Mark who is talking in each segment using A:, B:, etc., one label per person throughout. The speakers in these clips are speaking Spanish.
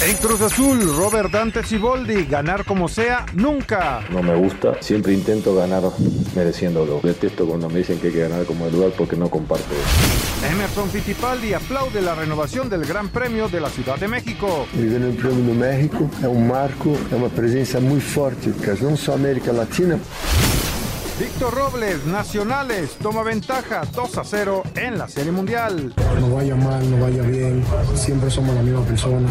A: En Cruz Azul, Robert Dante Siboldi, ganar como sea, nunca.
B: No me gusta, siempre intento ganar mereciéndolo. Detesto cuando me dicen que hay que ganar como el lugar porque no comparto
A: Emerson Fittipaldi aplaude la renovación del Gran Premio de la Ciudad de México.
C: El Gran Premio de México es un marco, es una presencia muy fuerte, que no solo América Latina.
A: Víctor Robles, Nacionales, toma ventaja 2 a 0 en la Serie Mundial.
D: No vaya mal, no vaya bien, siempre somos la misma persona.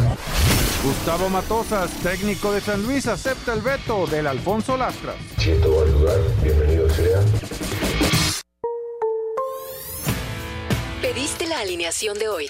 A: Gustavo Matosas, técnico de San Luis, acepta el veto del Alfonso Lastras.
B: Siento buen lugar, bienvenido sea.
E: Pediste la alineación de hoy.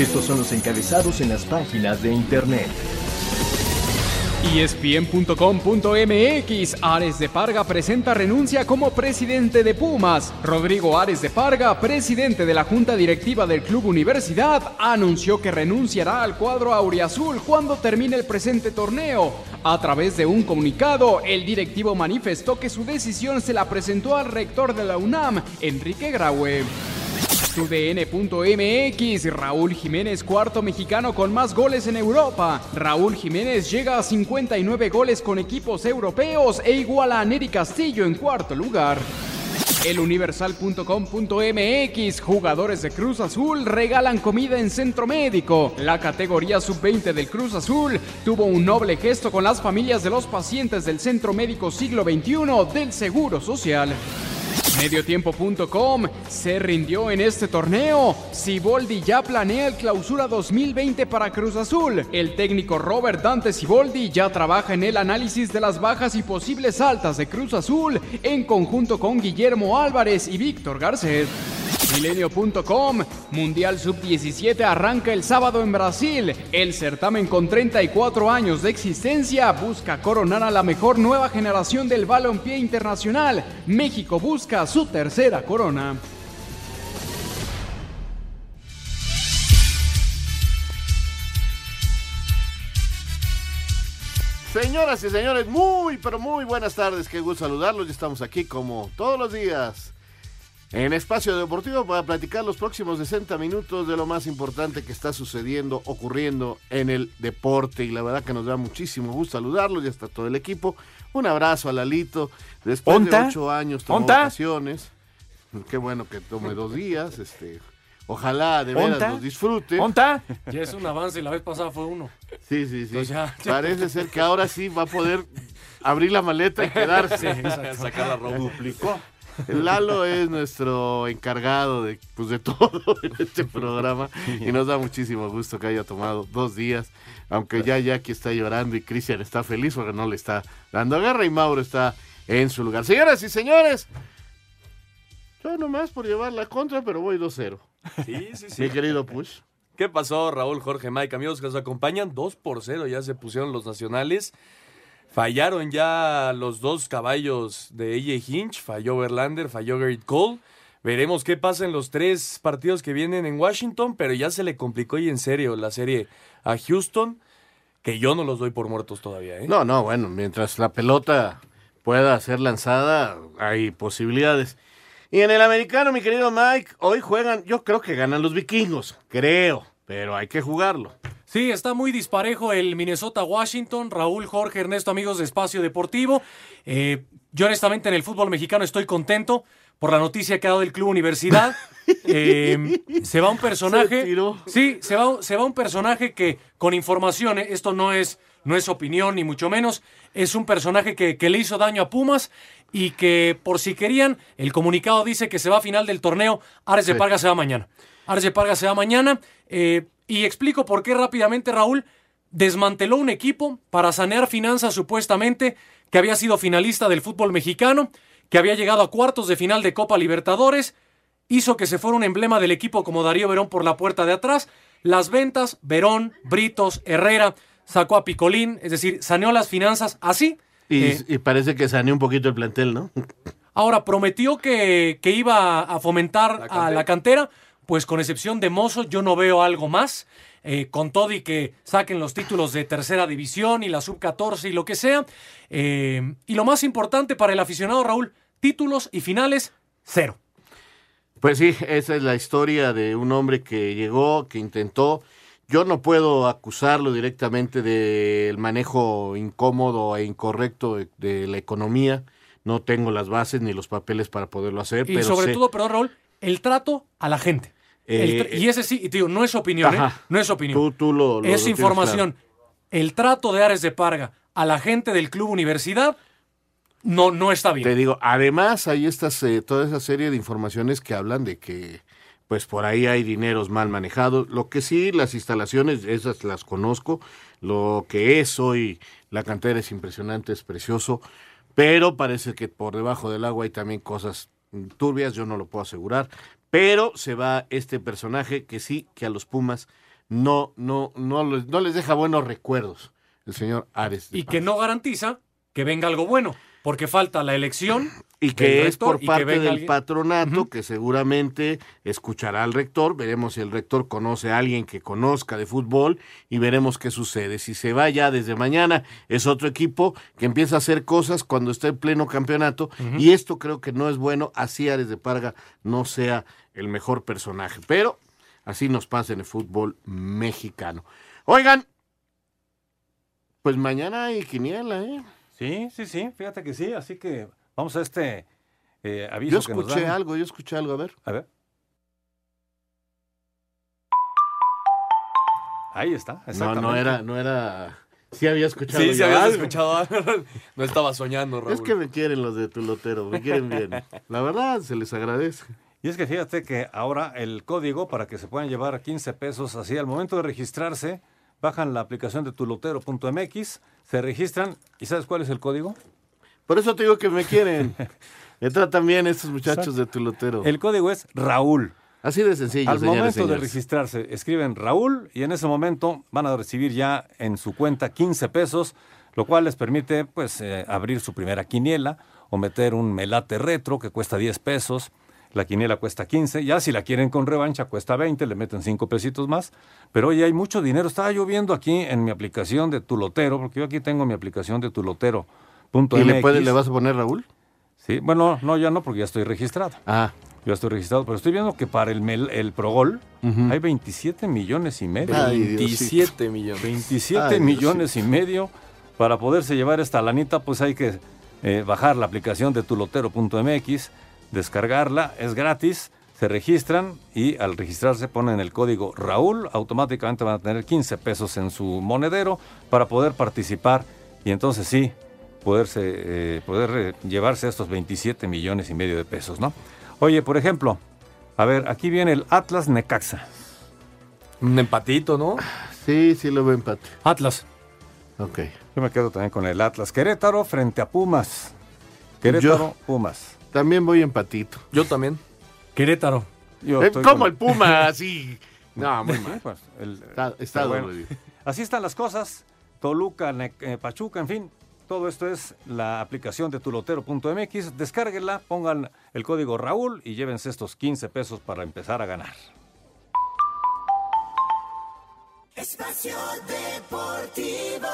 F: Estos son los encabezados en las páginas de internet.
G: ESPN.com.mx Ares de Parga presenta renuncia como presidente de Pumas. Rodrigo Ares de Parga, presidente de la Junta Directiva del Club Universidad, anunció que renunciará al cuadro auriazul cuando termine el presente torneo. A través de un comunicado, el directivo manifestó que su decisión se la presentó al rector de la UNAM, Enrique Graue. TUDN.mx Raúl Jiménez, cuarto mexicano con más goles en Europa. Raúl Jiménez llega a 59 goles con equipos europeos e iguala a Neri Castillo en cuarto lugar. Eluniversal.com.mx Jugadores de Cruz Azul regalan comida en centro médico. La categoría sub-20 del Cruz Azul tuvo un noble gesto con las familias de los pacientes del Centro Médico Siglo XXI del Seguro Social. Mediotiempo.com se rindió en este torneo. Siboldi ya planea el clausura 2020 para Cruz Azul. El técnico Robert Dante Siboldi ya trabaja en el análisis de las bajas y posibles altas de Cruz Azul en conjunto con Guillermo Álvarez y Víctor Garcés. Milenio.com Mundial Sub-17 arranca el sábado en Brasil. El certamen con 34 años de existencia busca coronar a la mejor nueva generación del balompié internacional. México busca su tercera corona.
H: Señoras y señores, muy, pero muy buenas tardes. Qué gusto saludarlos. Ya estamos aquí como todos los días en Espacio Deportivo para platicar los próximos 60 minutos de lo más importante que está sucediendo, ocurriendo en el deporte. Y la verdad que nos da muchísimo gusto saludarlos. Ya está todo el equipo. Un abrazo a Lalito. Después de ocho años tomó vacaciones. Qué bueno que tome dos días. Este, ojalá de veras los disfrute.
I: ¿Onta? Ya es un avance, la vez pasada fue uno.
H: Sí, sí, sí. Parece ser que ahora sí va a poder abrir la maleta y quedarse.
I: sacar la ropa.
H: Duplicó. Lalo es nuestro encargado de, pues, de todo en este programa y nos da muchísimo gusto que haya tomado dos días, aunque ya Jackie está llorando y Cristian está feliz porque no le está dando guerra y Mauro está en su lugar. Señoras y señores, yo nomás por llevar la contra, pero voy 2-0.
I: Sí, sí, sí.
H: Mi querido Push.
I: ¿Qué pasó, Raúl, Jorge, Mike, amigos que nos acompañan? 2 por 0 ya se pusieron los nacionales. Fallaron ya los dos caballos de AJ Hinch, falló Verlander, falló Garrett Cole. Veremos qué pasa en los tres partidos que vienen en Washington, pero ya se le complicó y en serio la serie a Houston, que yo no los doy por muertos todavía. ¿eh?
H: No, no, bueno, mientras la pelota pueda ser lanzada, hay posibilidades. Y en el americano, mi querido Mike, hoy juegan, yo creo que ganan los vikingos, creo, pero hay que jugarlo.
I: Sí, está muy disparejo el Minnesota-Washington. Raúl, Jorge, Ernesto, amigos de Espacio Deportivo. Eh, yo honestamente en el fútbol mexicano estoy contento por la noticia que ha dado el Club Universidad. Eh, se va un personaje. sí, se va, se va un personaje que con información, eh, esto no es, no es opinión ni mucho menos, es un personaje que, que, le hizo daño a Pumas y que por si querían, el comunicado dice que se va a final del torneo, Ares de Parga se va mañana. Ares de Parga se va mañana. Y explico por qué rápidamente Raúl desmanteló un equipo para sanear finanzas supuestamente, que había sido finalista del fútbol mexicano, que había llegado a cuartos de final de Copa Libertadores, hizo que se fuera un emblema del equipo como Darío Verón por la puerta de atrás, las ventas, Verón, Britos, Herrera, sacó a Picolín, es decir, saneó las finanzas así.
H: Y,
I: Eh,
H: y parece que saneó un poquito el plantel, ¿no?
I: Ahora, prometió que, que iba a fomentar a la cantera, pues con excepción de Mozo, yo no veo algo más. Eh, con todo y que saquen los títulos de tercera división y la sub-14 y lo que sea. Eh, y lo más importante para el aficionado, Raúl, títulos y finales, cero.
H: Pues sí, esa es la historia de un hombre que llegó, que intentó. Yo no puedo acusarlo directamente del manejo incómodo e incorrecto de, de la economía. No tengo las bases ni los papeles para poderlo hacer.
I: Y
H: pero
I: sobre
H: sé-
I: todo, perdón, Raúl, el trato a la gente.
H: Eh,
I: y ese sí, y te digo, no es opinión, ¿eh? No es opinión.
H: Tú- tú lo-
I: es información. El trato de Ares de Parga a la gente del Club Universidad no, no está bien.
H: Te digo, además hay estas, eh, toda esa serie de informaciones que hablan de que pues por ahí hay dineros mal manejados. Lo que sí, las instalaciones, esas las conozco. Lo que es hoy la cantera es impresionante, es precioso, pero parece que por debajo del agua hay también cosas turbias, yo no lo puedo asegurar. Pero se va este personaje que sí, que a los Pumas no, no, no, les, no les deja buenos recuerdos. El señor Ares.
I: y que no garantiza que venga algo bueno, porque falta la elección.
H: Y que es
I: rector
H: por parte del
I: alguien-
H: patronato que seguramente escuchará al rector. Veremos si el rector conoce a alguien que conozca de fútbol y veremos qué sucede. Si se va ya desde mañana, es otro equipo que empieza a hacer cosas cuando está en pleno campeonato. Y esto creo que no es bueno. Así Ares de Parga no sea el mejor personaje. Pero así nos pasa en el fútbol mexicano. Oigan, pues mañana hay quiniela, ¿eh?
J: Sí, sí, sí, fíjate que sí, así que vamos a este eh, aviso
H: Yo
J: que nos
H: escuché
J: dan.
H: algo, yo escuché algo, a ver.
J: A ver. Ahí está,
H: No,
J: exactamente.
H: no era, no era. Sí había escuchado.
K: Sí, sí habías
H: algo.
K: escuchado algo. No estaba soñando, Raúl.
H: Es que me quieren los de tu lotero, me quieren bien. La verdad, se les agradece.
J: Y es que fíjate que ahora el código para que se puedan llevar 15 pesos así al momento de registrarse, bajan la aplicación de tulotero.mx, se registran y ¿sabes cuál es el código?
H: Por eso te digo que me quieren. Me tratan bien estos muchachos de tu lotero.
J: El código es Raúl.
H: Así de sencillo,
J: Al
H: señores,
J: momento de registrarse, escriben Raúl y en ese momento van a recibir ya en su cuenta 15 pesos, lo cual les permite pues eh, abrir su primera quiniela o meter un melate retro que cuesta 10 pesos. La quiniela cuesta 15, ya si la quieren con revancha cuesta 20, le meten 5 pesitos más. Pero oye, hay mucho dinero. Estaba yo viendo aquí en mi aplicación de Tulotero, porque yo aquí tengo mi aplicación de tulotero.mx.
H: ¿Y le, puede- le vas a poner Raúl?
J: Sí, bueno, no, ya no, porque ya estoy registrado.
H: Ah.
J: Yo estoy registrado, pero estoy viendo que para el, mel- el Progol hay 27 millones y medio.
K: Ay, 27 millones.
J: 27
K: Ay,
J: millones y medio. Para poderse llevar esta lanita, pues hay que eh, bajar la aplicación de tulotero.mx, descargarla, es gratis, se registran y al registrarse ponen el código Raúl, automáticamente van a tener 15 pesos en su monedero para poder participar y entonces sí, poderse, eh, poder eh, llevarse estos 27 millones y medio de pesos, ¿no? Oye, por ejemplo, a ver, aquí viene el Atlas Necaxa.
K: Un empatito, ¿no?
H: Sí, sí lo veo empate.
I: Atlas.
H: Ok.
J: Yo me quedo también con el Atlas Querétaro frente a Pumas. Querétaro,
H: Yo-
J: Pumas.
H: También voy empatito.
K: Yo también.
I: Querétaro.
J: Yo
H: Eh,
J: estoy
H: ¿Cómo
J: con-
H: el Puma? Así. No, muy
J: Sí,
H: mal.
J: pues, el-
H: Está,
J: bueno. Así están las cosas. Toluca, Ne- eh, Pachuca, en fin. Todo esto es la aplicación de tulotero.mx. Descárguenla, pongan el código Raúl y llévense estos 15 pesos para empezar a ganar.
L: Espacio Deportivo.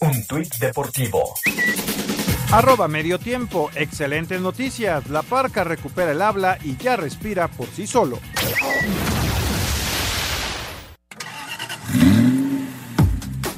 F: Un tuit deportivo.
A: Arroba medio tiempo, excelentes noticias. La parca recupera el habla y ya respira por sí solo.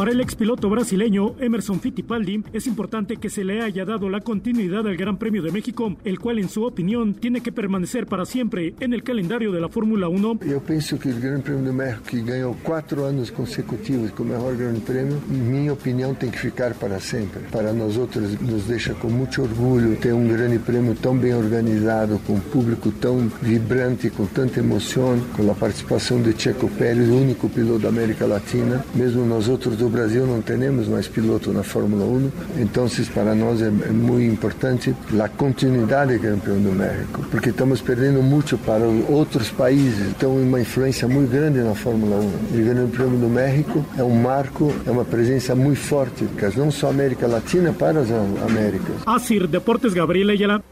M: Para el expiloto brasileño Emerson Fittipaldi es importante que se le haya dado la continuidad al Gran Premio de México, el cual en su opinión tiene que permanecer para siempre en el calendario de la Fórmula 1.
C: Eu penso que o Grande Prêmio do México, que ganhou quatro anos consecutivos como mejor Grande Prêmio, em minha opinião, tem que ficar para sempre. Para nós outros, nos deixa com muito orgulho ter um Grande Prêmio tão bem organizado, com um público tão vibrante, com tanta emoção, com a participação de Checo Pérez, único piloto da América Latina. Mesmo do Brasil não temos mais piloto na Fórmula 1, então para nós é, é muito importante a continuidade do campeão do México, porque estamos perdendo muito para outros países, então uma influência muito grande na Fórmula 1. O Grande Prêmio do México é um marco, é uma presença muito forte, não só América Latina, para as Américas.
M: Asir Deportes Gabriel Ayala.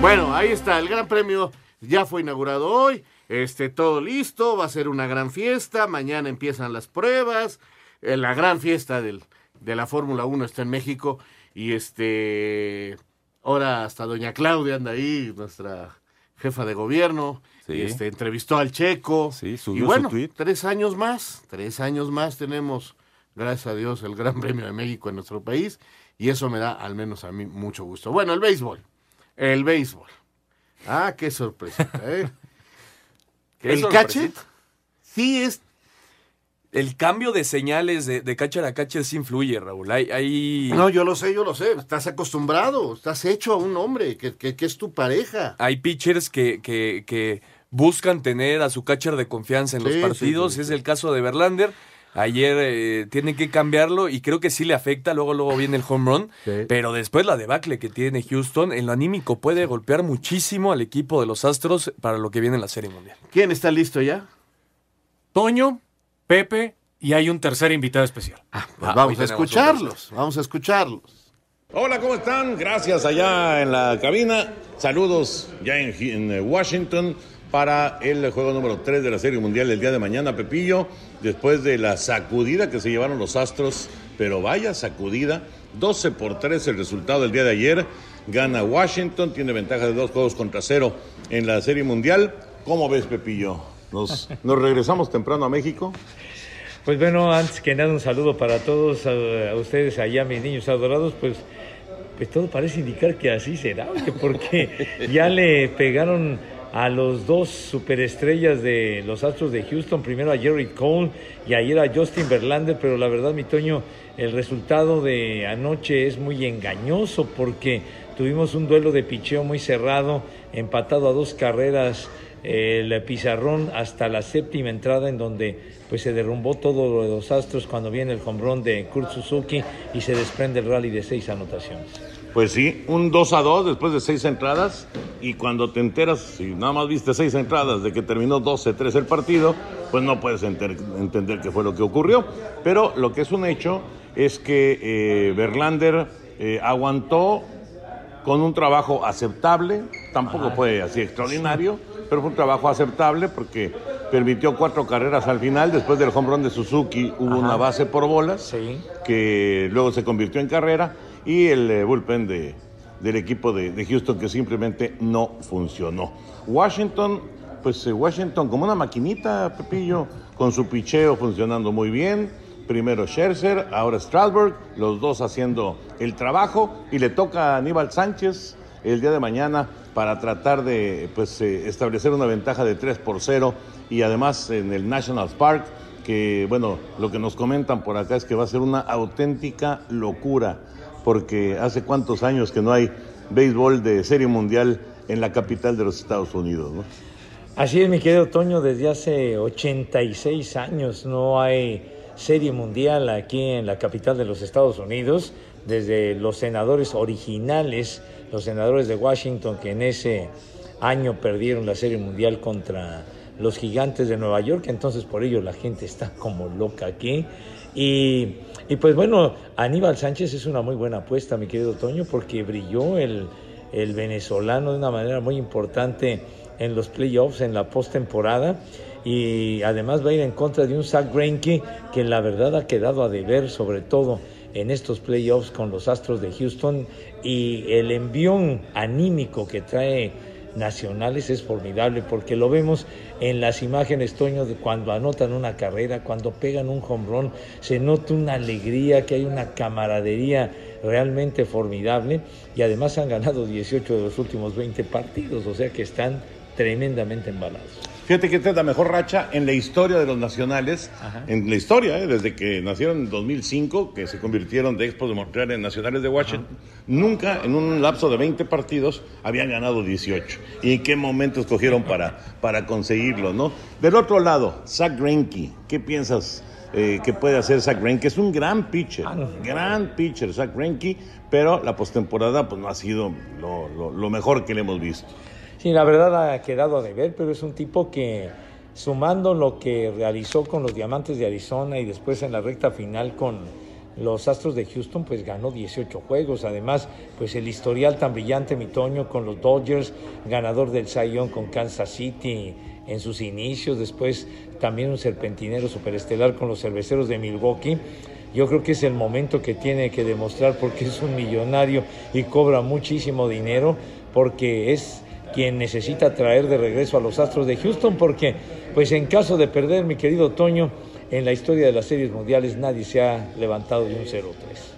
H: Bueno, ahí está, el Gran Premio ya fue inaugurado hoy, este, todo listo, va a ser una gran fiesta, mañana empiezan las pruebas, eh, la gran fiesta del, de la Fórmula 1 está en México y este, ahora hasta doña Claudia anda ahí, nuestra jefa de gobierno,
J: Sí.
H: este, entrevistó al Checo.
J: Sí,
H: y
J: subió
H: bueno,
J: su tweet.
H: tres años más, tres años más tenemos, gracias a Dios, el Gran Premio de México en nuestro país y eso me da al menos a mí mucho gusto. Bueno, el béisbol, el béisbol. Ah, qué sorpresa, ¿eh? El catcher sí es
K: El cambio de señales de, de catcher a catcher sí influye, Raúl. Hay, hay,
H: No, yo lo sé, yo lo sé. Estás acostumbrado, estás hecho a un hombre que, que- que es tu pareja.
K: hay pitchers que, que, que buscan tener a su catcher de confianza en los
H: sí,
K: partidos.
H: sí,
K: Es el caso de Verlander. Ayer eh, tienen que cambiarlo y creo que sí le afecta. Luego, luego viene el home run. Pero después la debacle que tiene Houston, en lo anímico puede golpear muchísimo al equipo de los Astros para lo que viene en la Serie Mundial.
H: ¿Quién está listo ya?
I: Toño, Pepe y hay un tercer invitado especial.
H: Pues vamos a escucharlos, vamos a escucharlos.
N: Hola, ¿cómo están? Gracias allá en la cabina. Saludos ya en, en, eh, Washington para el juego número 3 de la Serie Mundial el día de mañana, Pepillo, después de la sacudida que se llevaron los Astros, pero vaya sacudida, 12 por 3 el resultado del día de ayer, gana Washington, tiene ventaja de dos juegos contra cero en la Serie Mundial. ¿Cómo ves, Pepillo? ¿Nos, nos regresamos temprano a México?
O: Pues bueno, antes que nada un saludo para todos, a, a ustedes allá, mis niños adorados, pues, pues todo parece indicar que así será, porque ya le pegaron a los dos superestrellas de los Astros de Houston, primero a Jerry Cole y ayer a Justin Verlander, pero la verdad, mi Toño, el resultado de anoche es muy engañoso porque tuvimos un duelo de picheo muy cerrado, empatado a dos carreras el pizarrón hasta la séptima entrada en donde pues se derrumbó todo lo de los Astros cuando viene el hombrón de Kurt Suzuki y se desprende el rally de seis anotaciones.
N: Pues sí, un 2 a 2 después de seis entradas y cuando te enteras, si nada más viste seis entradas de que terminó 12-3 el partido, pues no puedes enter- entender qué fue lo que ocurrió. Pero lo que es un hecho es que eh, Verlander eh, aguantó con un trabajo aceptable, tampoco fue así extraordinario, pero fue un trabajo aceptable porque permitió cuatro carreras al final, después del home run de Suzuki hubo una base por bolas, que luego se convirtió en carrera, y el eh, bullpen de, del equipo de, de Houston que simplemente no funcionó. Washington, pues eh, Washington como una maquinita, Pepillo, con su picheo funcionando muy bien, Primero Scherzer, ahora Strasburg, los dos haciendo el trabajo y le toca a Aníbal Sánchez el día de mañana para tratar de pues, eh, establecer una ventaja de 3 por 0 y además en el National Park, que bueno, lo que nos comentan por acá es que va a ser una auténtica locura, porque hace cuántos años que no hay béisbol de serie mundial en la capital de los Estados Unidos, ¿no?
O: Así es, mi querido Toño, desde hace 86 años no hay serie mundial aquí en la capital de los Estados Unidos, desde los senadores originales, los senadores de Washington que en ese año perdieron la serie mundial contra los gigantes de Nueva York, entonces por ello la gente está como loca aquí. Y, y pues bueno, Aníbal Sánchez es una muy buena apuesta, mi querido Toño, porque brilló el, el venezolano de una manera muy importante en los playoffs, en la postemporada, y además va a ir en contra de un Zach Greinke que la verdad ha quedado a deber, sobre todo en estos playoffs con los Astros de Houston, y el envión anímico que trae Nacionales es formidable porque lo vemos en las imágenes, Toño, de cuando anotan una carrera, cuando pegan un home run, se nota una alegría, que hay una camaradería realmente formidable y además han ganado 18 de los últimos 20 partidos, o sea que están tremendamente embalados.
N: Fíjate que esta es la mejor racha en la historia de los nacionales, en la historia, ¿eh? desde que nacieron en 2005, que se convirtieron de Expos de Montreal en nacionales de Washington. Nunca en un lapso de 20 partidos habían ganado 18. ¿Y en qué momento escogieron para, para conseguirlo? ¿no? Del otro lado, Zach Greinke, ¿qué piensas eh, que puede hacer Zach Greinke? Es un gran pitcher, gran pitcher Zach Greinke, pero la postemporada pues, no ha sido lo, lo- lo mejor que le hemos visto.
O: Sí, la verdad ha quedado a deber, pero es un tipo que sumando lo que realizó con los Diamantes de Arizona y después en la recta final con los Astros de Houston, pues ganó 18 juegos. Además, pues el historial tan brillante, mi Toño, con los Dodgers, ganador del Young con Kansas City en sus inicios, después también un serpentinero superestelar con los cerveceros de Milwaukee. Yo creo que es el momento que tiene que demostrar porque es un millonario y cobra muchísimo dinero, porque es quien necesita traer de regreso a los Astros de Houston, porque pues en caso de perder, mi querido Toño, en la historia de las series mundiales nadie se ha levantado de un 0-3.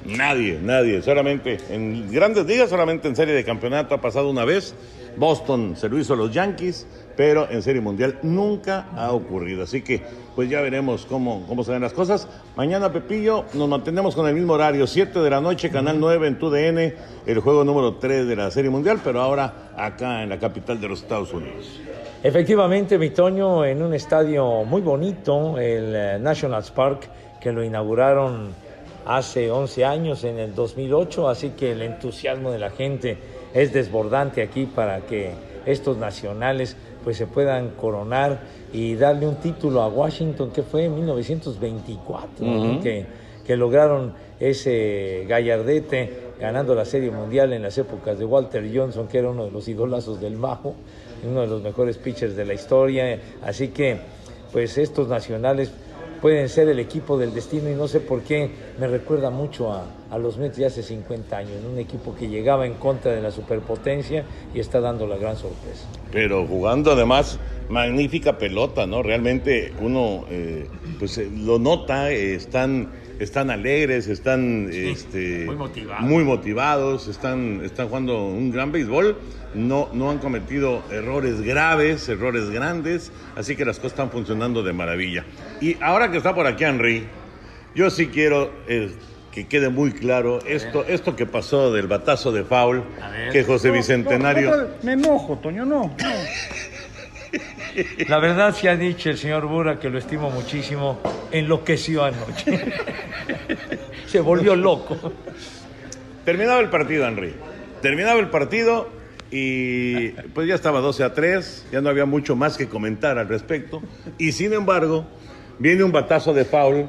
N: Nadie, nadie. Solamente en grandes ligas, solamente en serie de campeonato ha pasado una vez. Boston se lo hizo a los Yankees, pero en serie mundial nunca ha ocurrido. Así que, pues ya veremos cómo, cómo se ven las cosas. Mañana, Pepillo, nos mantenemos con el mismo horario, 7 de la noche, Canal 9 en TUDN, el juego número 3 de la serie mundial, pero ahora acá en la capital de los Estados Unidos.
O: Efectivamente, mi Toño, en un estadio muy bonito, el eh, Nationals Park, que lo inauguraron hace 11 años, en el 2008, así que el entusiasmo de la gente es desbordante aquí para que estos nacionales pues se puedan coronar y darle un título a Washington, que fue en 1924, ¿no?
P: Ujú.
O: que, que lograron ese gallardete ganando la Serie Mundial en las épocas de Walter Johnson, que era uno de los idolazos del Majo, uno de los mejores pitchers de la historia. Así que, pues estos nacionales pueden ser el equipo del destino y no sé por qué me recuerda mucho a, los Mets de hace 50 años, un equipo que llegaba en contra de la superpotencia y está dando la gran sorpresa.
N: Pero jugando además magnífica pelota, ¿no? Realmente uno eh, pues eh, lo nota, eh, están, están alegres, están este,
O: muy motivados.
N: muy motivados, están, están jugando un gran béisbol, no, no han cometido errores graves, errores grandes, así que las cosas están funcionando de maravilla. Y ahora que está por aquí Henry, yo sí quiero eh, que quede muy claro esto, esto que pasó del batazo de foul, que José
P: No, no,
N: Bicentenario...
P: no, me enojo, Toño, no.
O: La verdad se ha dicho el señor Bura, que lo estimo muchísimo, enloqueció anoche. Se volvió loco.
N: Terminaba el partido, Henry. Terminaba el partido y pues ya estaba 12 a 3, ya no había mucho más que comentar al respecto. Y sin embargo, viene un batazo de foul.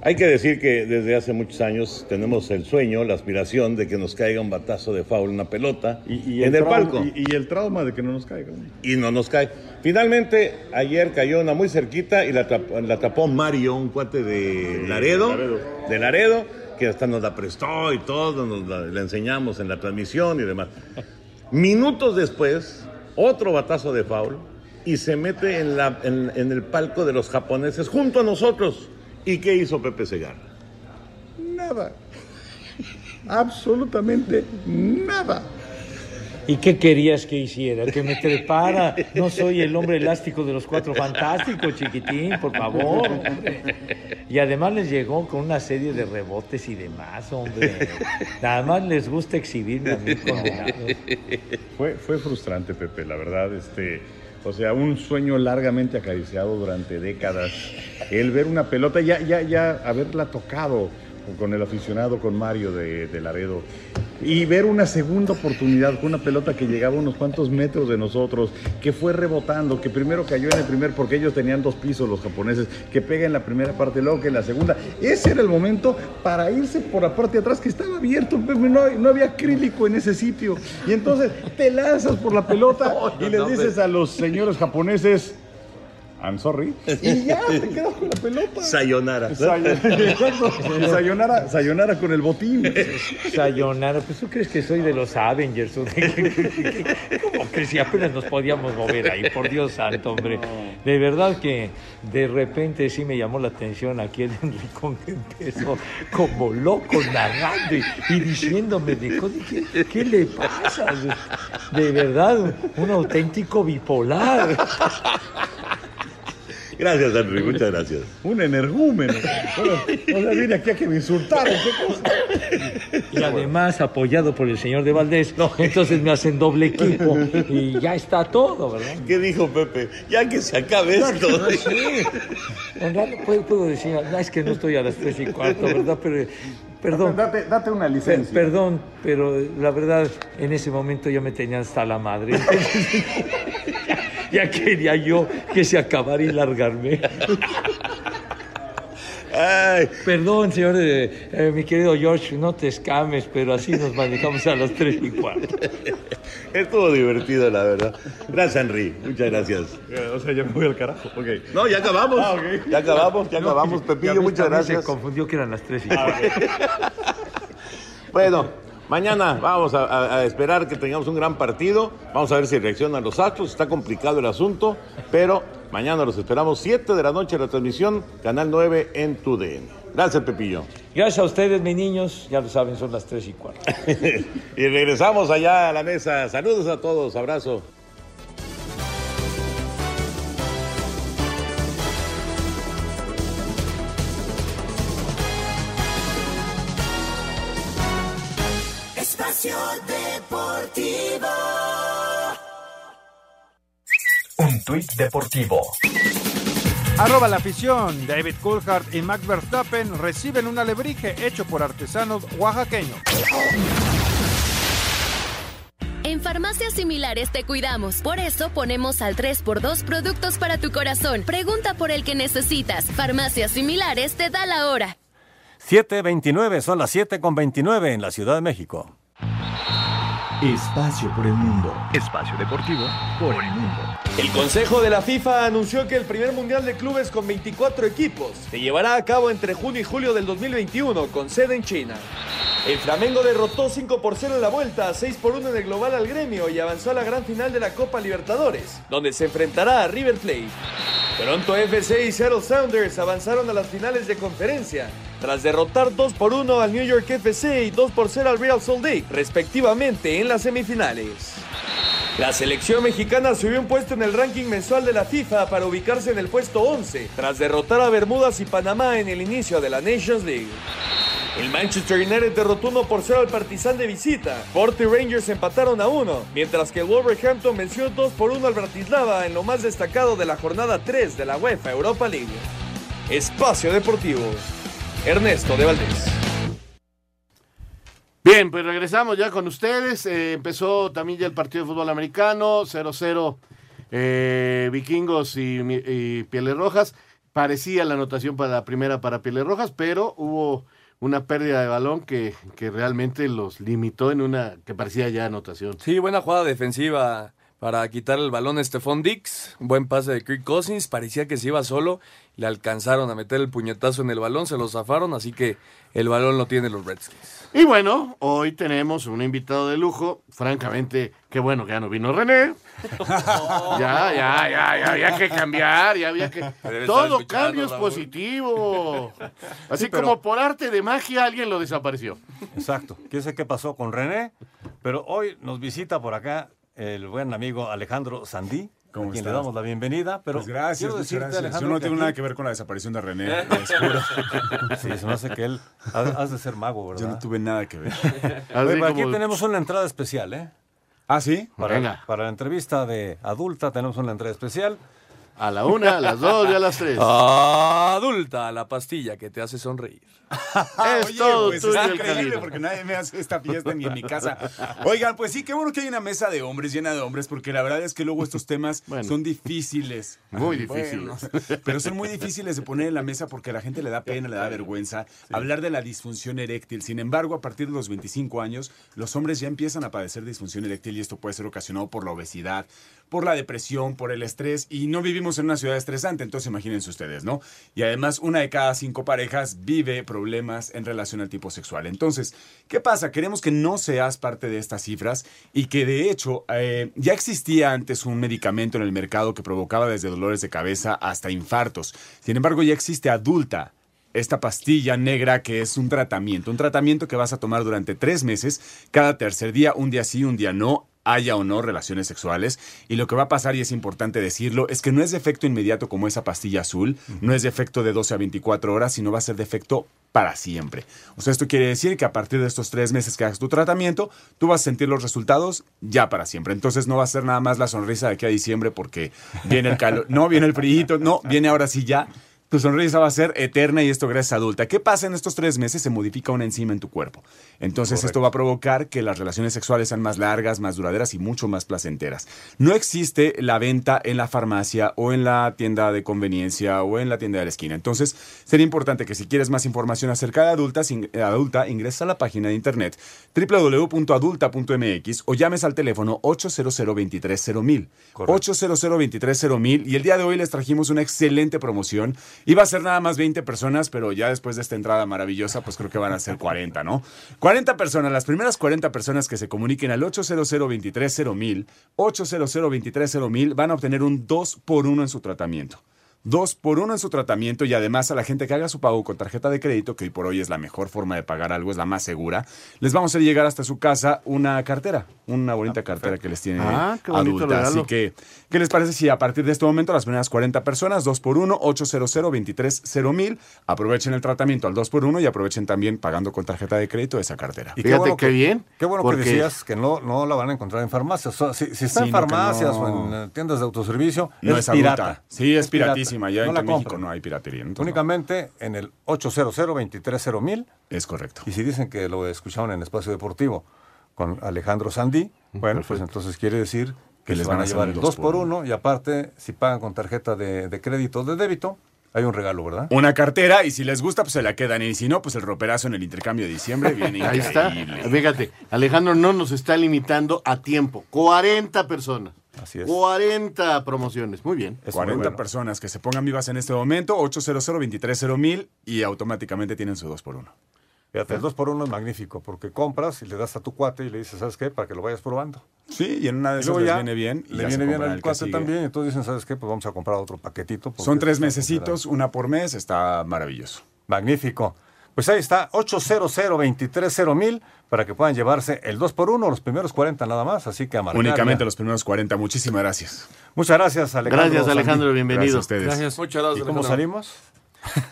N: Hay que decir que desde hace muchos años tenemos el sueño, la aspiración de que nos caiga un batazo de foul, una pelota,
P: Y
N: en el palco.
P: Y, y el trauma de que no nos caiga.
N: y no nos cae. Finalmente, ayer cayó una muy cerquita y la, la tapó Mario, un cuate de Laredo, de Laredo, que hasta nos la prestó y todo, nos la, la enseñamos en la transmisión y demás. Minutos después, otro batazo de foul y se mete en, la, en, en el palco de los japoneses junto a nosotros. ¿Y qué hizo Pepe Segarra?
P: Nada. Absolutamente nada.
O: ¿Y qué querías que hiciera? Que me trepara. No soy el hombre elástico de los cuatro fantásticos, chiquitín, por favor. hombre. Y además les llegó con una serie de rebotes y demás, hombre. Nada más les gusta exhibirme a mí condenados.
P: Fue, fue frustrante, Pepe, la verdad. Este, o sea, un sueño largamente acariciado durante décadas. El ver una pelota, ya, ya, ya haberla tocado con el aficionado, con Mario de, de Laredo, y ver una segunda oportunidad con una pelota que llegaba unos cuantos metros de nosotros, que fue rebotando, que primero cayó en el primer, porque ellos tenían dos pisos los japoneses, que pega en la primera parte, luego que en la segunda. Ese era el momento para irse por la parte de atrás, que estaba abierto, no, no había acrílico en ese sitio. Y entonces te lanzas por la pelota y les dices a los señores japoneses, I'm sorry. Y ya, te quedas con la pelota.
Q: Sayonara.
P: Exacto. Sayonara, sayonara con el botín.
O: Sayonara, pues tú crees que soy de los Avengers. ¿o de- ¿Cómo que si apenas nos podíamos mover ahí? Por Dios santo, hombre. De verdad que de repente sí me llamó la atención aquí el Enricón que empezó como loco narrando y, y diciéndome de cosas. ¿Qué, qué le pasa? De verdad, un auténtico bipolar.
Q: Gracias, Henry, muchas gracias.
P: Un energúmeno. Bueno, o sea, vine aquí a que me insultaran. ¿Qué cosa?
O: Y además apoyado por el señor de Valdés. entonces me hacen doble equipo y ya está todo, ¿verdad?
Q: ¿Qué dijo Pepe? Ya que se acabe esto.
O: No, sí. Honrado, puedo, puedo decir, no, es que no estoy a las tres y cuarto, ¿verdad? Pero, perdón.
P: Date, date una licencia.
O: Per- perdón, pero la verdad, en ese momento ya me tenían hasta la madre. Ya quería yo que se acabara y largarme. Perdón, señor, eh, eh, mi querido George, no te escames, pero así nos manejamos a las tres y cuarto.
Q: Estuvo divertido, la verdad. Gracias, Henry. Muchas gracias.
P: Eh, O sea, ya me voy al carajo. Ok.
Q: No, ya acabamos.
P: Ah.
Q: Ya acabamos, ya
O: No,
Q: acabamos, Pepillo. Muchas gracias.
O: Se confundió que eran las tres y
P: Ah,
O: cuarto.
Q: Bueno, mañana vamos a, a- a esperar que tengamos un gran partido. Vamos a ver si reaccionan los Astros. Está complicado el asunto, pero mañana los esperamos 7 de la noche la transmisión, Canal 9 en tu DN. Gracias, Pepillo.
O: Gracias a ustedes, mis niños. Ya lo saben, son las tres y cuarto.
Q: y regresamos allá a la mesa. Saludos a todos, abrazo.
F: Un tuit deportivo.
A: Arroba la afición. David Coulthard y Max Verstappen reciben un alebrije hecho por artesanos oaxaqueños.
E: En farmacias similares te cuidamos, por eso ponemos al 3x2 productos para tu corazón. Pregunta por el que necesitas. Farmacias similares te da la hora.
J: 7.29, son las 7 con 29 en la Ciudad de México.
F: Espacio por el mundo. Espacio deportivo por el mundo.
K: El Consejo de la FIFA anunció que el primer Mundial de Clubes con 24 equipos se llevará a cabo entre junio y julio del 2021 con sede en China. El Flamengo derrotó 5 por 0 en la vuelta, 6 por 1 en el global al gremio y avanzó a la gran final de la Copa Libertadores, donde se enfrentará a River Plate. Toronto FC y Seattle Sounders avanzaron a las finales de conferencia, tras derrotar 2 por 1 al New York FC y 2 por 0 al Real Salt Lake, respectivamente en las semifinales. La selección mexicana subió un puesto en el ranking mensual de la FIFA para ubicarse en el puesto 11, tras derrotar a Bermudas y Panamá en el inicio de la Nations League. El Manchester United derrotó 1 por 0 al Partizan de visita. Porto y Rangers empataron a 1, mientras que el Wolverhampton venció 2 por 1 al Bratislava en lo más destacado de la jornada 3 de la UEFA Europa League. Espacio Deportivo. Ernesto de Valdés.
H: Bien, pues regresamos ya con ustedes. Eh, empezó también ya el partido de fútbol americano, 0-0 eh, Vikingos y, y Pieles Rojas. Parecía la anotación para la primera para Pieles Rojas, pero hubo una pérdida de balón que, que realmente los limitó en una que parecía ya anotación.
K: Sí, buena jugada defensiva para quitar el balón a Stephon Dix. Buen pase de Kirk Cousins. Parecía que se iba solo. Le alcanzaron a meter el puñetazo en el balón. Se lo zafaron. Así que el balón lo tienen los Redskins.
H: Y bueno, hoy tenemos un invitado de lujo. Francamente, qué bueno que ya no vino René. ya, ya, ya, ya había que cambiar, ya había que. Todo cambio es positivo. Así
J: Sí, pero-
H: como por arte de magia alguien lo desapareció.
J: Exacto. Quién sé qué pasó con René, pero hoy nos visita por acá el buen amigo Alejandro Sandí.
R: ¿Cómo
J: a quien
R: estás?
J: le damos la bienvenida. Pero
R: Pues gracias,
J: quiero
R: muchas
J: decirte,
R: gracias.
J: Alejandro,
R: Yo no tengo
J: aquí-
R: nada que ver con la desaparición de René.
J: Sí, se me hace que él has, has de ser mago, ¿verdad?
R: Yo no tuve nada que ver.
J: Oye, aquí tenemos una entrada especial, ¿eh?
R: ¿Ah, sí?
J: Para,
R: Venga.
J: para la entrevista de adulta tenemos una entrada especial.
H: A la una, a las dos y a las tres.
K: Adulta, la pastilla que te hace sonreír.
H: Es
R: Oye,
H: todo
R: pues
H: tuyo el
R: increíble porque nadie me hace esta fiesta ni en mi casa. Oigan, pues sí, qué bueno que hay una mesa de hombres llena de hombres, porque la verdad es que luego estos temas son difíciles.
H: Muy difíciles.
R: bueno, pero son muy difíciles de poner en la mesa porque a la gente le da pena, le da vergüenza hablar de la disfunción eréctil. Sin embargo, a partir de los 25 años, los hombres ya empiezan a padecer disfunción eréctil y esto puede ser ocasionado por la obesidad, por la depresión, por el estrés y no vivimos en una ciudad estresante, entonces imagínense ustedes, ¿no? Y además una de cada cinco parejas vive problemas en relación al tipo sexual. Entonces, ¿qué pasa? Queremos que no seas parte de estas cifras y que de hecho eh, ya existía antes un medicamento en el mercado que provocaba desde dolores de cabeza hasta infartos. Sin embargo, ya existe adulta esta pastilla negra que es un tratamiento, un tratamiento que vas a tomar durante tres meses, cada tercer día, un día sí, un día no, haya o no relaciones sexuales. Y lo que va a pasar, y es importante decirlo, es que no es de efecto inmediato como esa pastilla azul, no es de efecto de 12 a 24 horas, sino va a ser de efecto para siempre. O sea, esto quiere decir que a partir de estos tres meses que hagas tu tratamiento, tú vas a sentir los resultados ya para siempre. Entonces no va a ser nada más la sonrisa de aquí a diciembre porque viene el calor, no, viene el frío, no, viene ahora sí ya tu sonrisa va a ser eterna y esto gracias adulta. ¿Qué pasa en estos tres meses? Se modifica una enzima en tu cuerpo. Entonces esto va a provocar que las relaciones sexuales sean más largas, más duraderas y mucho más placenteras. No existe la venta en la farmacia o en la tienda de conveniencia o en la tienda de la esquina. Entonces sería importante que si quieres más información acerca de adultas, adulta, ingresa a la página de internet www.adulta.mx o llames al teléfono 800 230 800 230 y el día de hoy les trajimos una excelente promoción Iba a ser nada más 20 personas, pero ya después de esta entrada maravillosa, pues creo que van a ser 40, ¿no? 40 personas, las primeras 40 personas que se comuniquen al 800 230 800 230 van a obtener un 2 por 1 en su tratamiento dos por uno en su tratamiento y además a la gente que haga su pago con tarjeta de crédito, que hoy por hoy es la mejor forma de pagar algo, es la más segura, les vamos a hacer llegar hasta su casa una cartera, una bonita ah, cartera que les tiene
H: ah, qué adulta.
R: Así que, ¿qué les parece si a partir de este momento las primeras 40 personas, dos por uno, 800 23 mil, aprovechen el tratamiento al dos por uno y aprovechen también pagando con tarjeta de crédito esa cartera.
H: Y Fíjate qué, bien.
J: Qué bueno que decías que no, no la van a encontrar en farmacias. si, está en farmacias o en eh, tiendas de autoservicio,
R: no
J: es, pirata.
R: Sí, es, piratísima ya no en México no hay piratería.
J: Únicamente en el 800 230 mil.
R: Es correcto.
J: Y si dicen que lo escucharon en Espacio Deportivo con Alejandro Sandí, bueno, pues entonces quiere decir que, les van, a llevar el 2 por 1 y aparte, si pagan con tarjeta de, de crédito o de débito, hay un regalo, ¿verdad?
R: Una cartera y si les gusta, pues se la quedan. Y si no, pues el roperazo en el intercambio de diciembre viene
H: Ahí está. Fíjate, Alejandro no nos está limitando a tiempo. 40 personas.
J: Así es.
H: 40 promociones, muy bien.
R: 40 personas que se pongan vivas en este momento, 800 230 mil y automáticamente tienen su 2 por 1
J: Fíjate, el 2 por 1 es magnífico porque compras y le das a tu cuate y le dices, ¿sabes qué? Para que lo vayas probando.
R: Sí, y en una de esas les viene bien.
J: Y le viene bien al cuate también. Y entonces dicen, ¿sabes qué? Pues vamos a comprar otro paquetito.
R: Son tres mesecitos, una por mes, está maravilloso.
J: Magnífico. Pues ahí está, 800 230 mil para que puedan llevarse el 2 por 1 los primeros 40 nada más, así que a
R: Únicamente los primeros 40, muchísimas gracias.
J: Muchas gracias, Alejandro.
H: Gracias, Alejandro, bienvenido.
R: Gracias a ustedes.
K: Gracias. Muchas gracias,
J: ¿Y cómo salimos?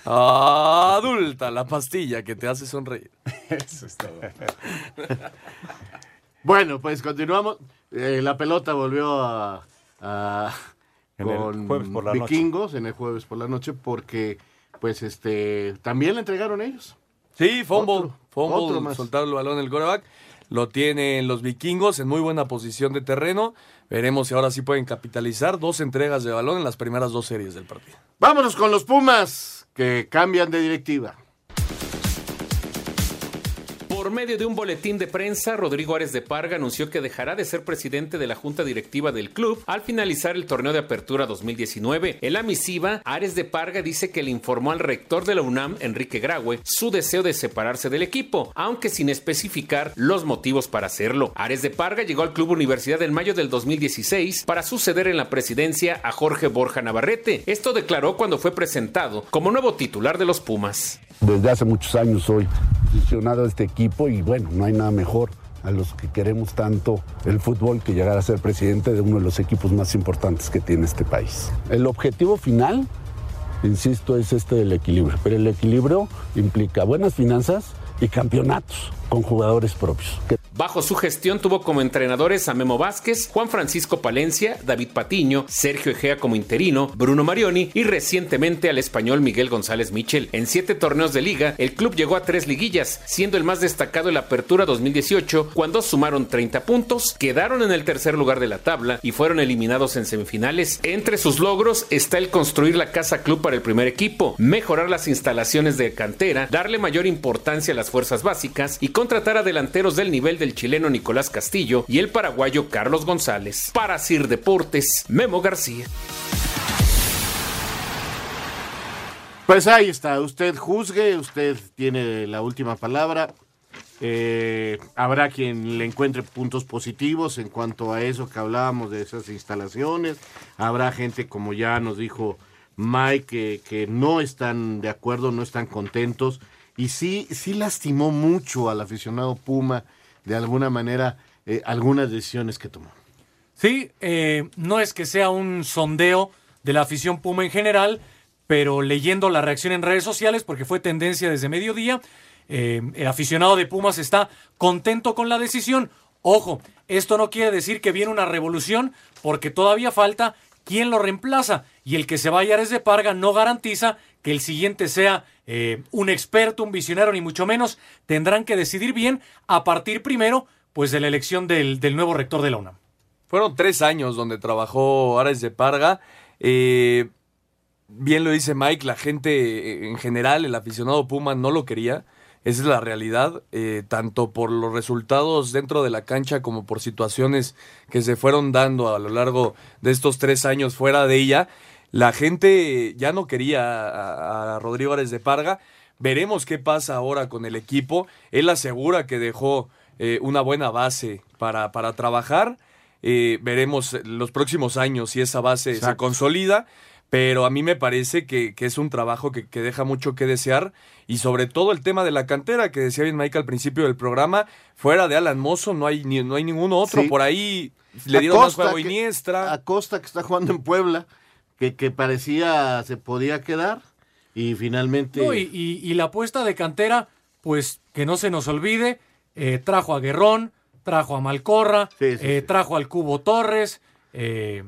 K: Adulta, la pastilla que te hace sonreír.
R: Eso es todo.
H: bueno, pues continuamos. Eh, la pelota volvió a,
J: en el jueves por la
H: vikingos en el jueves por la noche porque pues este también le entregaron ellos.
K: Sí, fumble, fumble, soltaron el balón el coreback. Lo tienen los vikingos en muy buena posición de terreno. Veremos si ahora sí pueden capitalizar dos entregas de balón en las primeras dos series del partido.
H: Vámonos con los Pumas que cambian de directiva.
S: Medio de un boletín de prensa, Rodrigo Ares de Parga anunció que dejará de ser presidente de la junta directiva del club al finalizar el torneo de apertura 2019. En la misiva, Ares de Parga dice que le informó al rector de la UNAM, Enrique Graue, su deseo de separarse del equipo, aunque sin especificar los motivos para hacerlo. Ares de Parga llegó al Club Universidad en mayo del 2016 para suceder en la presidencia a Jorge Borja Navarrete. Esto declaró cuando fue presentado como nuevo titular de los Pumas.
T: Desde hace muchos años soy aficionado a este equipo y bueno, no hay nada mejor a los que queremos tanto el fútbol que llegar a ser presidente de uno de los equipos más importantes que tiene este país. El objetivo final, insisto, es este del equilibrio, pero el equilibrio implica buenas finanzas y campeonatos con jugadores propios.
S: Bajo su gestión tuvo como entrenadores a Memo Vázquez, Juan Francisco Palencia, David Patiño, Sergio Egea como interino, Bruno Marioni y recientemente al español Miguel González Michel. En siete torneos de liga, el club llegó a tres liguillas, siendo el más destacado la Apertura 2018, cuando sumaron 30 puntos, quedaron en el tercer lugar de la tabla y fueron eliminados en semifinales. Entre sus logros está el construir la casa club para el primer equipo, mejorar las instalaciones de cantera, darle mayor importancia a las fuerzas básicas y contratar a delanteros del nivel de del chileno Nicolás Castillo y el paraguayo Carlos González. Para Sir Deportes, Memo García.
H: Pues ahí está, usted juzgue, usted tiene la última palabra. Eh, habrá quien le encuentre puntos positivos en cuanto a eso que hablábamos de esas instalaciones. Habrá gente, como ya nos dijo Mike, que no están de acuerdo, no están contentos. Y sí, sí lastimó mucho al aficionado Puma, de alguna manera, eh, algunas decisiones que tomó.
I: Sí, eh, no es que sea un sondeo de la afición Puma en general, pero leyendo la reacción en redes sociales, porque fue tendencia desde mediodía, eh, el aficionado de Pumas está contento con la decisión. Ojo, esto no quiere decir que viene una revolución, porque todavía falta quien lo reemplaza. Y el que se vaya a Ares de Parga no garantiza que el siguiente sea eh, un experto, un visionario, ni mucho menos. Tendrán que decidir bien a partir primero pues de la elección del, del nuevo rector de la UNAM.
K: Fueron tres años donde trabajó Ares de Parga. Eh, bien lo dice Mike, la gente eh, en general, el aficionado Puma no lo quería. Esa es la realidad, eh, tanto por los resultados dentro de la cancha como por situaciones que se fueron dando a lo largo de estos tres años fuera de ella. La gente ya no quería a, a Rodrigo Ares de Parga. Veremos qué pasa ahora con el equipo. Él asegura que dejó eh, una buena base para, para trabajar. Eh, veremos los próximos años si esa base se consolida. Pero a mí me parece que, que es un trabajo que, que deja mucho que desear. Y sobre todo el tema de la cantera, que decía bien Mike al principio del programa, fuera de Alan Mozo no hay, ni, no hay ninguno otro.
H: Sí.
K: Por ahí le dieron más juego a Iniestra.
H: Acosta, que está jugando en Puebla, que, que parecía se podía quedar. Y finalmente.
I: No, y, y- y la apuesta de cantera, pues que no se nos olvide, eh, trajo a Guerrón, trajo a Malcorra, eh, trajo al Cubo Torres, eh,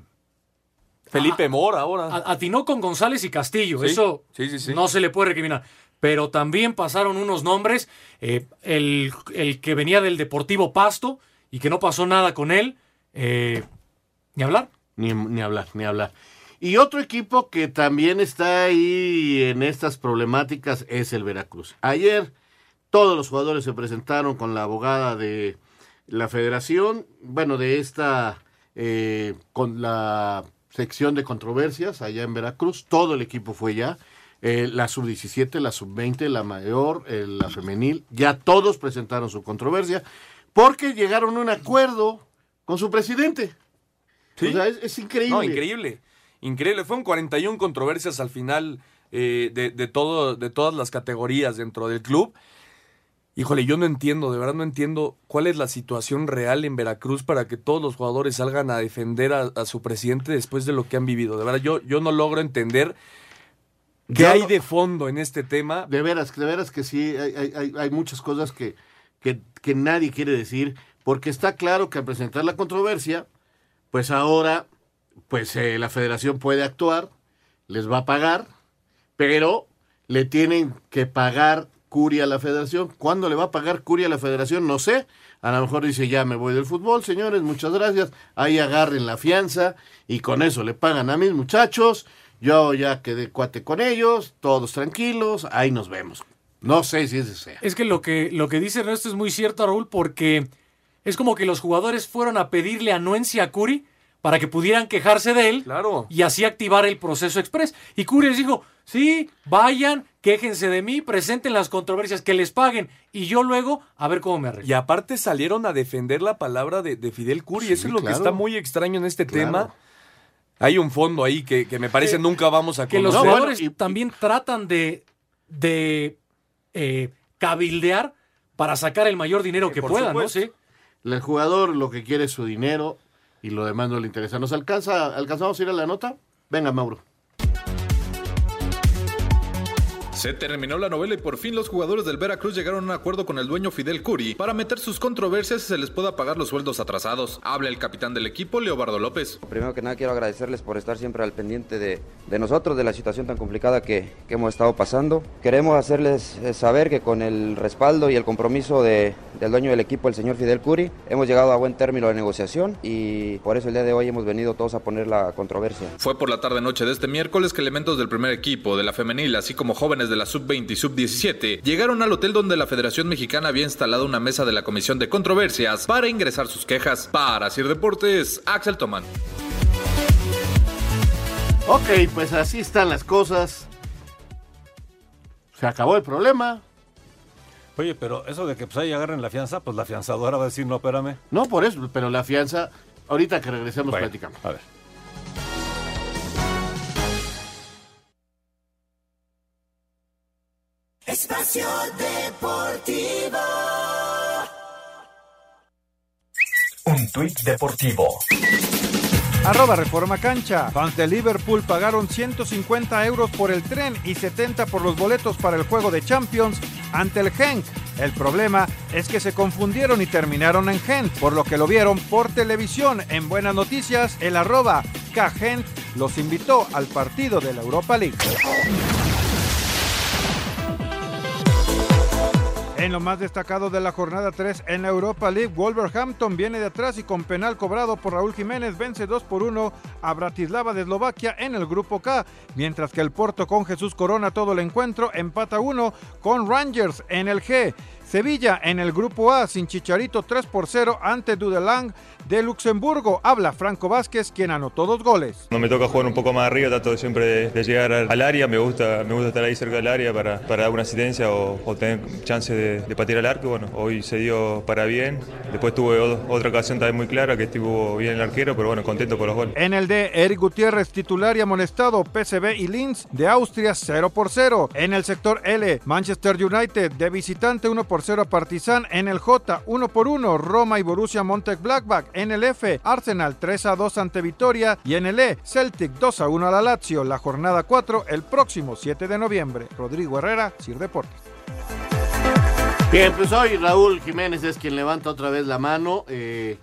K: Felipe Mora ahora.
I: a- atinó con González y Castillo,
K: Sí,
I: eso
K: sí, sí, sí.
I: no se le puede recriminar. Pero también pasaron unos nombres, eh, el, el que venía del Deportivo Pasto y que no pasó nada con él, eh, ni hablar.
H: Ni, ni hablar, ni hablar. Y otro equipo que también está ahí en estas problemáticas es el Veracruz. Ayer todos los jugadores se presentaron con la abogada de la federación, bueno, de esta, eh, con la sección de controversias allá en Veracruz. Todo el equipo fue ya. Eh, la sub-17, la sub-20, la mayor, eh, la femenil, ya todos presentaron su controversia porque llegaron a un acuerdo con su presidente. O sea, es, es increíble.
K: No, increíble. Increíble. Fueron 41 controversias al final eh, de, de, todo, de todas las categorías dentro del club. Híjole, yo no entiendo, de verdad no entiendo cuál es la situación real en Veracruz para que todos los jugadores salgan a defender a, a su presidente después de lo que han vivido. De verdad, yo, yo no logro entender qué
H: Yo
K: hay
H: no-
K: de fondo en este tema.
H: De veras, de veras que sí, hay, hay- hay- hay muchas cosas que, que, que nadie quiere decir, porque está claro que al presentar la controversia, pues ahora, pues eh, la federación puede actuar, les va a pagar, pero le tienen que pagar Curia a la federación. ¿Cuándo le va a pagar Curia a la federación? No sé. A lo mejor dice, ya me voy del fútbol, señores, muchas gracias. Ahí agarren la fianza y con eso le pagan a mis muchachos. Yo ya quedé cuate con ellos, todos tranquilos, ahí nos vemos. No sé si ese sea.
I: Es que lo que, lo que dice Ernesto es muy cierto, Raúl, porque es como que los jugadores fueron a pedirle anuencia a Curi para que pudieran quejarse de él y así activar el proceso express. Y Curi les dijo, sí, vayan, quéjense de mí, presenten las controversias, que les paguen y yo luego a ver cómo me arreglo.
K: Y aparte salieron a defender la palabra de, de Fidel Curi.
I: Sí,
K: Eso es lo
I: claro.
K: que está muy extraño en este
I: Claro.
K: tema. Hay un fondo ahí que, que me parece
I: Que-
K: nunca vamos a
I: que los
K: conocer.
I: jugadores también tratan de, de eh, cabildear para sacar el mayor dinero que
H: por
I: puedan, ¿no?
H: supuesto. El jugador lo que quiere es su dinero y lo demás no le interesa. ¿Nos alcanza, alcanzamos a ir a la nota? Venga, Mauro.
U: Se terminó la novela y por fin los jugadores del Veracruz llegaron a un acuerdo con el dueño Fidel Curi para meter sus controversias y se les pueda pagar los sueldos atrasados. Habla el capitán del equipo, Leobardo López.
V: Primero que nada quiero agradecerles por estar siempre al pendiente de, de nosotros, de la situación tan complicada que, que hemos estado pasando. Queremos hacerles eh, saber que con el respaldo y el compromiso de- del dueño del equipo, el señor Fidel Curi, hemos llegado a buen término de negociación y por eso el día de hoy hemos venido todos a poner la controversia.
U: Fue por la tarde-noche de este miércoles que elementos del primer equipo, de la femenil, así como jóvenes de la Sub-20 y Sub-17, llegaron al hotel donde la Federación Mexicana había instalado una mesa de la Comisión de Controversias para ingresar sus quejas. Para Sir Deportes, Axel Toman.
H: Ok, pues así están las cosas. Se acabó el problema.
J: Oye, pero eso de que pues ahí agarren la fianza, pues la fianzadora va a decir, no, espérame.
H: No por eso, pero la fianza, ahorita que regresemos
J: Bueno,
H: platicamos.
J: A ver.
L: Espacio Deportivo.
F: Un tuit deportivo.
A: Arroba Reforma Cancha. Fans de Liverpool pagaron 150 euros por el tren y 70 por los boletos para el juego de Champions ante el Genk. El problema es que se confundieron y terminaron en Gent, por lo que lo vieron por televisión. En buenas noticias, el arroba Kgent los invitó al partido de la Europa League. En lo más destacado de la jornada 3 en la Europa League, Wolverhampton viene de atrás y con penal cobrado por Raúl Jiménez vence 2 por 1 a Bratislava de Eslovaquia en el grupo K, mientras que el Porto con Jesús Corona todo el encuentro empata 1 con Rangers en el G. Sevilla en el grupo A sin Chicharito 3 por 0 ante Dudelang de Luxemburgo. Habla Franco Vázquez quien anotó dos goles.
W: No me toca jugar un poco más arriba, trato de siempre de, de llegar al, área, me gusta, me gusta estar ahí cerca del área para, para dar una asistencia o, o tener chance de, de patear al arco. Bueno, hoy se dio para bien, después tuve o- otra ocasión también muy clara que estuvo bien el arquero, pero bueno, contento por los goles.
A: En el D, Eric Gutiérrez titular y amonestado, PSV y Linz de Austria 0 por 0. En el sector L, Manchester United de visitante 1 por 0 a Partizan. En el J, 1 por 1, Roma y Borussia Monchengladbach. En el F, Arsenal 3 a 2 ante Vitoria. Y en el E, Celtic 2 a 1 a la Lazio. La jornada 4 el próximo 7 de noviembre. Rodrigo Herrera, Sir Deportes.
H: Bien, pues hoy Raúl Jiménez es quien levanta otra vez la mano eh,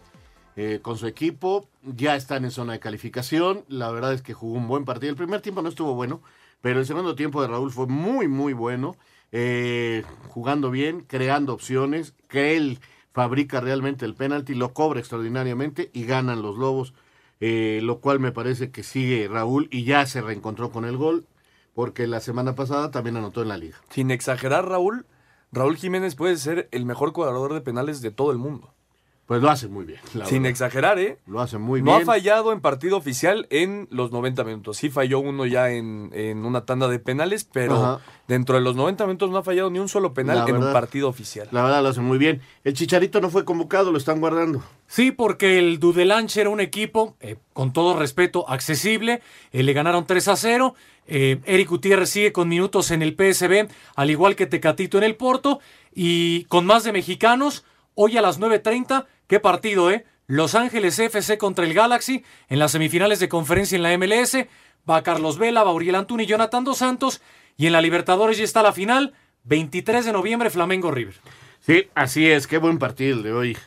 H: eh, con su equipo. Ya están en zona de calificación. La verdad es que jugó un buen partido. El primer tiempo no estuvo bueno, pero el segundo tiempo de Raúl fue muy, muy bueno. Eh, jugando bien, creando opciones, que él fabrica realmente el penalti, lo cobra extraordinariamente y ganan los Lobos. eh, lo cual me parece que sigue Raúl y ya se reencontró con el gol, porque la semana pasada también anotó en la liga.
K: Sin exagerar, Raúl, Raúl Jiménez puede ser el mejor cobrador de penales de todo el mundo.
H: Pues lo hace muy bien. la
K: Sin
H: verdad.
K: exagerar, ¿eh?
H: Lo hace muy
K: no
H: bien.
K: ha fallado en partido oficial en los 90 minutos. Sí falló uno ya en, en una tanda de penales, pero
H: Ajá.
K: dentro de los 90 minutos no ha fallado ni un solo penal
H: La
K: en un partido oficial.
H: La verdad lo hace muy bien. El Chicharito no fue convocado, lo están guardando.
I: Sí, porque el Dudelanche era un equipo, eh, con todo respeto, accesible. Eh, le ganaron 3 a 0. Eh, Eric Gutiérrez sigue con minutos en el PSB, al igual que Tecatito en el Porto. Y con más de mexicanos, hoy a las 9.30, ¿qué partido, eh? Los Ángeles FC contra el Galaxy en las semifinales de conferencia en la MLS. Va Carlos Vela, va Uriel Antuna y Jonathan Dos Santos. Y en la Libertadores ya está la final, 23 de noviembre, Flamengo River.
H: Sí, así es. Qué buen partido el de hoy.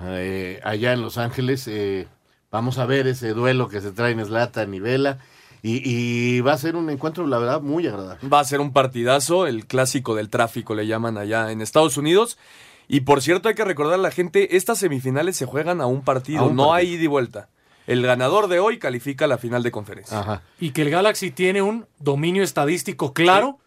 H: eh, allá en Los Ángeles. eh, vamos a ver ese duelo que se traen Zlatan y Vela. Y, y va a ser un encuentro, la verdad, muy agradable.
K: Va a ser un partidazo, el clásico del tráfico le llaman allá en Estados Unidos. Y por cierto, hay que recordar a la gente, estas semifinales se juegan a un partido,
H: A un
K: no
H: partido.
K: hay ida y vuelta. El ganador de hoy califica a la final de conferencia.
I: Y que el Galaxy tiene un dominio estadístico claro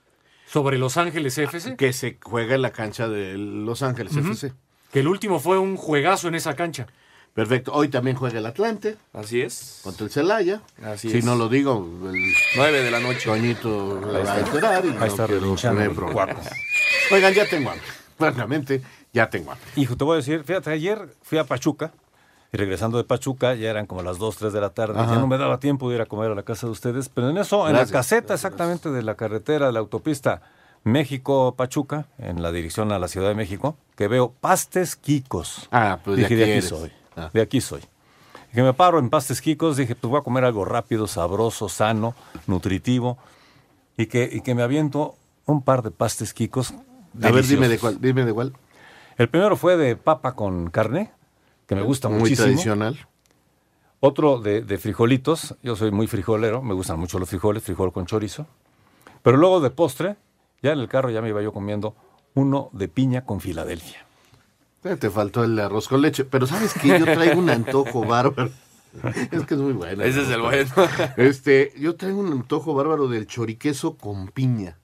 I: sobre Los Ángeles FC.
H: Que se juega en la cancha de Los Ángeles
I: Ujú.
H: FC.
I: Que el último fue un juegazo en esa cancha.
H: Perfecto. Hoy también juega el Atlante.
K: Así es.
H: Contra el Celaya.
K: Así
H: si
K: es.
H: no lo digo, el
K: 9 de la noche.
H: Toñito va a enterar y
K: Ahí
H: no
K: está guapo.
H: Oigan, ya tengo hambre. Francamente, ya tengo hambre.
J: Hijo, te voy a decir, fíjate, ayer fui a Pachuca y regresando de Pachuca ya eran como las 2, 3 de la tarde.
H: Ajá.
J: Ya no me daba tiempo de ir a comer a la casa de ustedes, pero en eso, en la caseta exactamente de la carretera de la autopista México-Pachuca, en la dirección a la Ciudad de México, que veo pastes quicos.
H: Ah, pues de
J: dije,
H: aquí
J: de aquí soy,
H: Ah.
J: de aquí soy. Que me paro en pastes quicos, dije, pues voy a comer algo rápido, sabroso, sano, nutritivo, y que, y que me aviento un par de pastes quicos.
H: A ver, dime de cuál, dime de cuál.
J: El primero fue de papa con carne, que me gusta
H: Muy
J: muchísimo.
H: tradicional.
J: Otro de, de frijolitos, yo soy muy frijolero, me gustan mucho los frijoles, frijol con chorizo. Pero luego de postre, ya en el carro ya me iba yo comiendo uno de piña con Filadelfia.
H: Eh, Te faltó el arroz con leche. Pero ¿sabes qué? Yo traigo un antojo bárbaro. Es que es muy bueno.
K: Ese es el bueno.
H: Este, yo traigo un antojo bárbaro del choriqueso con piña.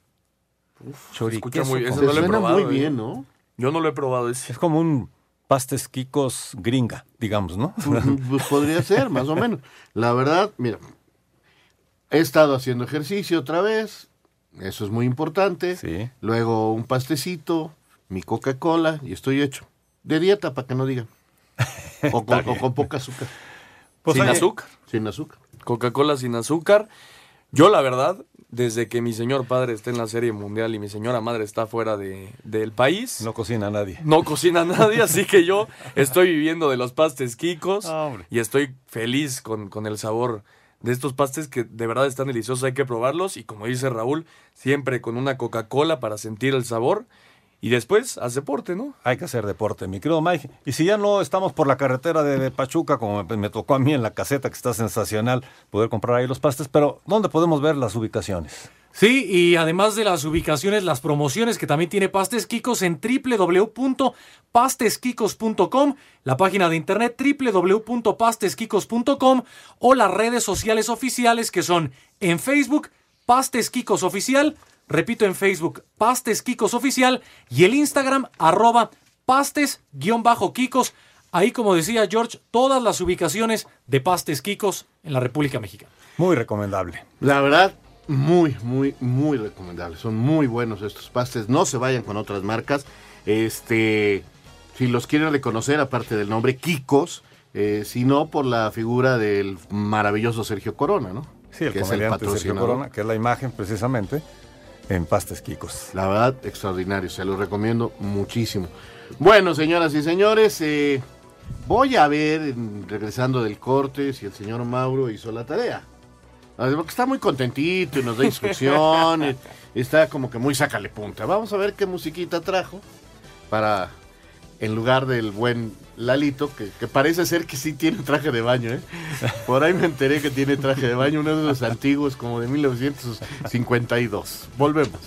K: escucha muy- ese
H: Se
K: no lo he
H: suena
K: probado,
H: muy
K: eh.
H: bien, ¿no?
K: Yo no lo he probado ese.
J: Es como un pastes quicos gringa, digamos, ¿no?
H: Pues, podría ser, más o menos. La verdad, mira, he estado haciendo ejercicio otra vez, eso es muy importante. Luego un pastecito, mi Coca-Cola y estoy hecho. De dieta, para que no digan. O con, o con poca azúcar.
K: Pues sin
H: oye,
K: azúcar.
H: Sin azúcar.
K: Coca-Cola sin azúcar. Yo, la verdad, desde que mi señor padre está en la Serie Mundial y mi señora madre está fuera de, del país.
J: No cocina nadie.
K: No cocina nadie, así que yo estoy viviendo de los pastes Kikos
J: Ah,
K: y estoy feliz con, con el sabor de estos pastes que de verdad están deliciosos, hay que probarlos y como dice Raúl, siempre con una Coca-Cola para sentir el sabor y después haz deporte, ¿no?
J: Hay que hacer deporte, mi querido Mike. Y si ya no estamos por la carretera de, de Pachuca, como me, me tocó a mí en la caseta, que está sensacional, poder comprar ahí los pastes, pero ¿dónde podemos ver las ubicaciones?
I: Sí, y además de las ubicaciones, las promociones que también tiene Pastes Quicos en www.pastesquicos.com, la página de internet www.pastesquicos.com o las redes sociales oficiales que son en Facebook, Pastes Quicos Oficial, repito en Facebook, Pastes Quicos Oficial y el Instagram, arroba pastes-quicos. Ahí, como decía George, todas las ubicaciones de Pastes Quicos en la República Mexicana.
J: Muy recomendable.
H: La verdad, muy, muy, muy recomendable. Son muy buenos estos pastes. No se vayan con otras marcas. Este, si los quieren reconocer, aparte del nombre Kikos, eh, sino por la figura del maravilloso Sergio Corona, ¿no?
J: Sí, el
H: que es el
J: comediante Sergio
H: patrocinador.
J: Corona, que es la imagen precisamente en pastes quicos.
H: La verdad, extraordinario. Se los recomiendo muchísimo. Bueno, señoras y señores, eh, voy a ver, regresando del corte, si el señor Mauro hizo la tarea. Ah, Porque está muy contentito y nos da instrucciones. está como que muy sácale punta. Vamos a ver qué musiquita trajo para, en lugar del buen Lalito, que, que parece ser que sí tiene traje de baño. ¿eh? Por ahí me enteré que tiene traje de baño, uno de los antiguos, como de 1952. Volvemos.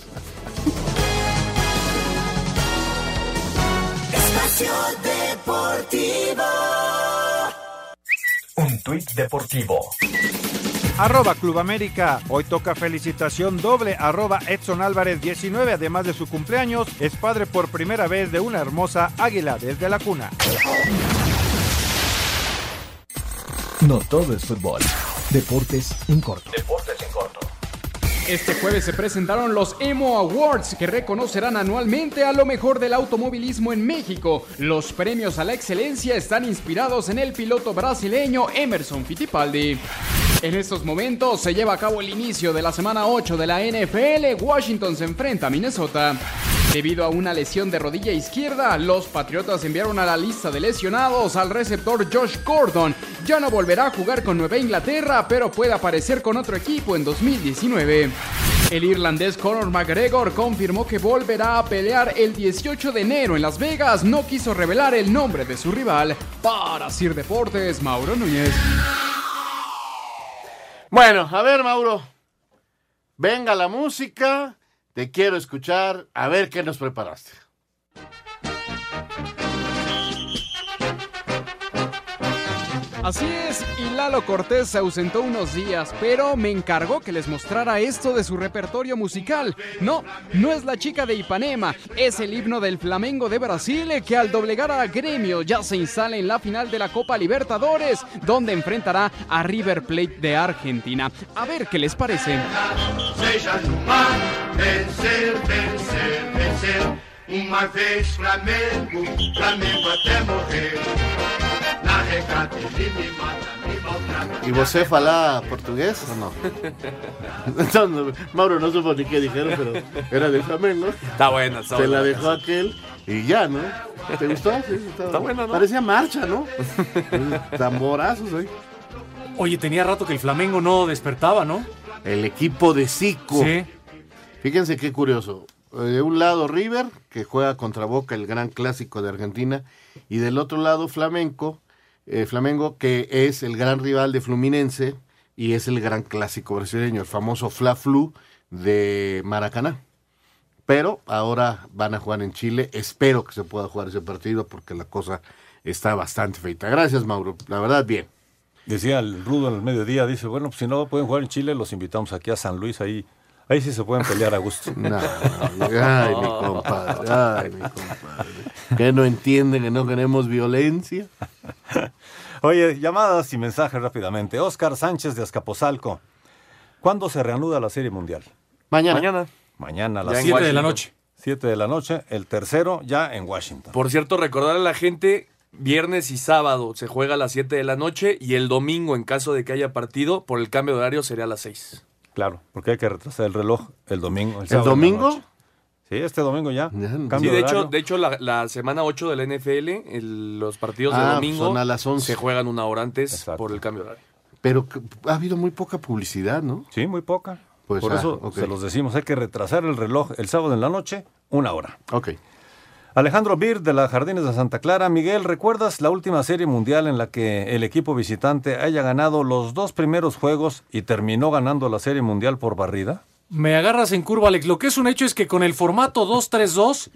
X: Espacio Deportivo.
F: Un tuit deportivo.
A: Arroba Club América. Hoy toca felicitación doble. Arroba Edson Álvarez 19. Además de su cumpleaños, es padre por primera vez de una hermosa águila desde la cuna.
F: No todo es fútbol. Deportes en corto.
G: Deportes en corto. Este jueves se presentaron los Emo Awards que reconocerán anualmente a lo mejor del automovilismo en México. Los premios a la excelencia están inspirados en el piloto brasileño Emerson Fittipaldi. En estos momentos se lleva a cabo el inicio de la semana 8 de la NFL. Washington se enfrenta a Minnesota. Debido a una lesión de rodilla izquierda, los Patriotas enviaron a la lista de lesionados al receptor Josh Gordon. Ya no volverá a jugar con Nueva Inglaterra, pero puede aparecer con otro equipo en 2019. El irlandés Conor McGregor confirmó que volverá a pelear el 18 de enero en Las Vegas. No quiso revelar el nombre de su rival. Para Sir Deportes, Mauro Núñez.
H: Bueno, a ver, Mauro. Venga la música. Te quiero escuchar. A ver qué nos preparaste.
G: Así es, y Lalo Cortés se ausentó unos días, pero me encargó que les mostrara esto de su repertorio musical. No, no es la chica de Ipanema, es el himno del Flamengo de Brasil que al doblegar a Gremio ya se instala en la final de la Copa Libertadores, donde enfrentará a River Plate de Argentina. A ver qué les parece.
X: Vez Flamengo, Flamengo até.
H: ¿Y vos fala portugués o no? No, no, Mauro no supo ni qué dijeron, pero era del Flamengo.
K: Está buena, está
H: Se
K: buena.
H: la dejó aquel y ya, ¿no? ¿Te gustó? Sí,
K: Está buena, ¿no?
H: Parecía marcha, ¿no? Tamborazos ahí.
I: Oye, tenía rato que el Flamengo no despertaba, ¿no?
H: El equipo de Zico.
I: Sí.
H: Fíjense qué curioso. Eh, De un lado River, que juega contra Boca, el gran clásico de Argentina, y del otro lado Flamenco, eh, Flamengo, que es el gran rival de Fluminense y es el gran clásico brasileño, el famoso Fla Flu de Maracaná. Pero ahora van a jugar en Chile. Espero que se pueda jugar ese partido porque la cosa está bastante feita. Gracias, Mauro. La verdad, bien.
J: Decía el Rudo al mediodía, dice, bueno, pues si no pueden jugar en Chile, los invitamos aquí a San Luis, ahí Ahí sí se pueden pelear a gusto.
H: No, ay, mi compadre, ay, mi compadre. Que no entienden que no queremos violencia.
J: Oye, llamadas y mensajes rápidamente. Oscar Sánchez de Azcapotzalco. ¿Cuándo se reanuda la Serie Mundial?
H: Mañana.
K: Mañana.
J: Mañana a las
K: en 7 de la noche.
J: 7 de la noche. El tercero ya en Washington.
K: Por cierto, recordar a la gente, viernes y sábado se juega a las 7 de la noche y el domingo, en caso de que haya partido, por el cambio de horario sería a las 6.
J: Claro, porque hay que retrasar el reloj el domingo.
K: ¿El
J: sábado
K: domingo?
J: Sí, este domingo ya.
K: Sí, de hecho, de hecho la, la semana 8 de la NFL, el- los partidos de
H: Ah,
K: domingo
H: son a las 11.
K: se juegan una hora antes por el cambio de horario.
H: Pero ha habido muy poca publicidad, ¿no?
J: Sí, muy poca.
H: Pues,
J: Por
H: ah,
J: eso se los decimos, hay que retrasar el reloj el sábado en la noche, una hora.
H: Ok.
J: Alejandro Bir de las Jardines de Santa Clara. Miguel, ¿recuerdas la última serie mundial en la que el equipo visitante haya ganado los dos primeros juegos y terminó ganando la serie mundial por barrida?
I: Me agarras en curva, Alex. Lo que es un hecho es que con el formato 2-3-2,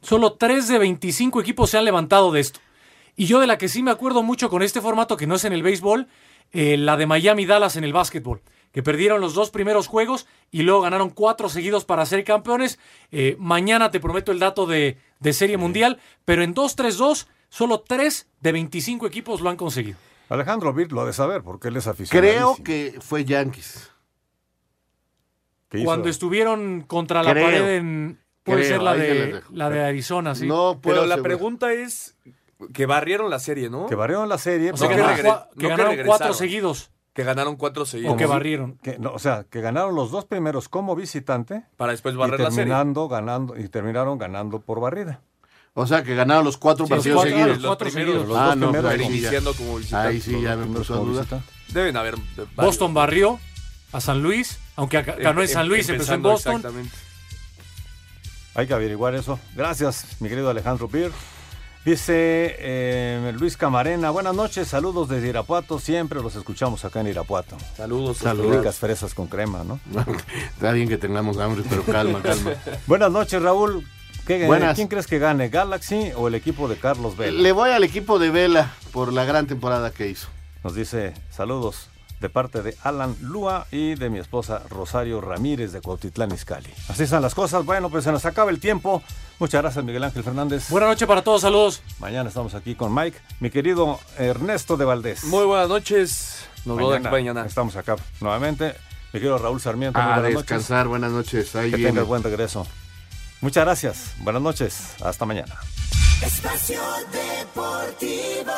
I: solo 3 de 25 equipos se han levantado de esto. Y yo de la que sí me acuerdo mucho con este formato, que no es en el béisbol, eh, la de Miami Dallas en el básquetbol, que perdieron los dos primeros juegos y luego ganaron cuatro seguidos para ser campeones. Eh, mañana te prometo el dato de, de Serie Mundial, pero en 2-3-2, solo 3 de 25 equipos lo han conseguido.
J: Alejandro Bir lo ha de saber porque él es aficionado.
H: Creo que fue Yankees.
J: ¿Qué hizo?
I: Cuando estuvieron contra la
H: Creo.
I: pared en... Puede
H: Creo,
I: ser la
H: ahí se les
I: de,
H: dejo.
I: la de Arizona, sí.
K: Pero la pregunta es que barrieron la serie, ¿no?
J: Que barrieron la serie.
I: O sea,
J: pero
I: que
J: no-
I: ganaron cua- que ganaron cuatro
K: regresaron.
I: seguidos.
K: Que ganaron cuatro seguidos.
I: O que barrieron.
J: Que, no, o sea, que ganaron los dos primeros como visitante.
K: Para después
J: y
K: barrer la serie.
J: terminando ganando y terminaron ganando por barrida.
H: O sea, que ganaron los cuatro
J: Sí, los
H: partidos
J: cuatro-
H: seguidos.
J: los cuatro seguidos. Los
H: ah,
J: dos
H: no,
J: primeros
H: ahí
J: como
H: sí ya-
K: iniciando como visitante.
H: Ahí sí ya me puso a
J: como
H: duda.
J: visitante.
K: Deben haber.
I: Boston barrió a San Luis, aunque ganó en San Luis, empezó en Boston.
K: Exactamente.
J: Hay que averiguar eso. Gracias, mi querido Alejandro Pir. Dice eh, Luis Camarena, buenas noches, saludos desde Irapuato, siempre los escuchamos acá en Irapuato.
K: Saludos.
H: Saludos.
J: Ricas fresas con crema, ¿no?
H: Está bien que tengamos hambre, pero calma, calma.
J: Buenas noches, Raúl. ¿Qué-
H: Buenas.
J: ¿Quién crees que gane, Galaxy o el equipo de Carlos Vela?
H: Le voy al equipo de Vela por la gran temporada que hizo.
J: Nos dice saludos de parte de Alan Lua y de mi esposa Rosario Ramírez de Cuautitlán Izcalli. Así están las cosas. Bueno, pues se nos acaba el tiempo. Muchas gracias, Miguel Ángel Fernández.
I: Buenas noches para todos, saludos.
J: Mañana estamos aquí con Mike, mi querido Ernesto de Valdés.
K: Muy buenas noches. Nos vemos aquí mañana.
J: Estamos acá nuevamente. Mi querido Raúl Sarmiento.
H: A
J: buenas
H: descansar, buenas noches. Ahí.
J: Que
H: viene.
J: tengas buen regreso. Muchas gracias. Buenas noches. Hasta mañana.
Y: Espacio Deportivo.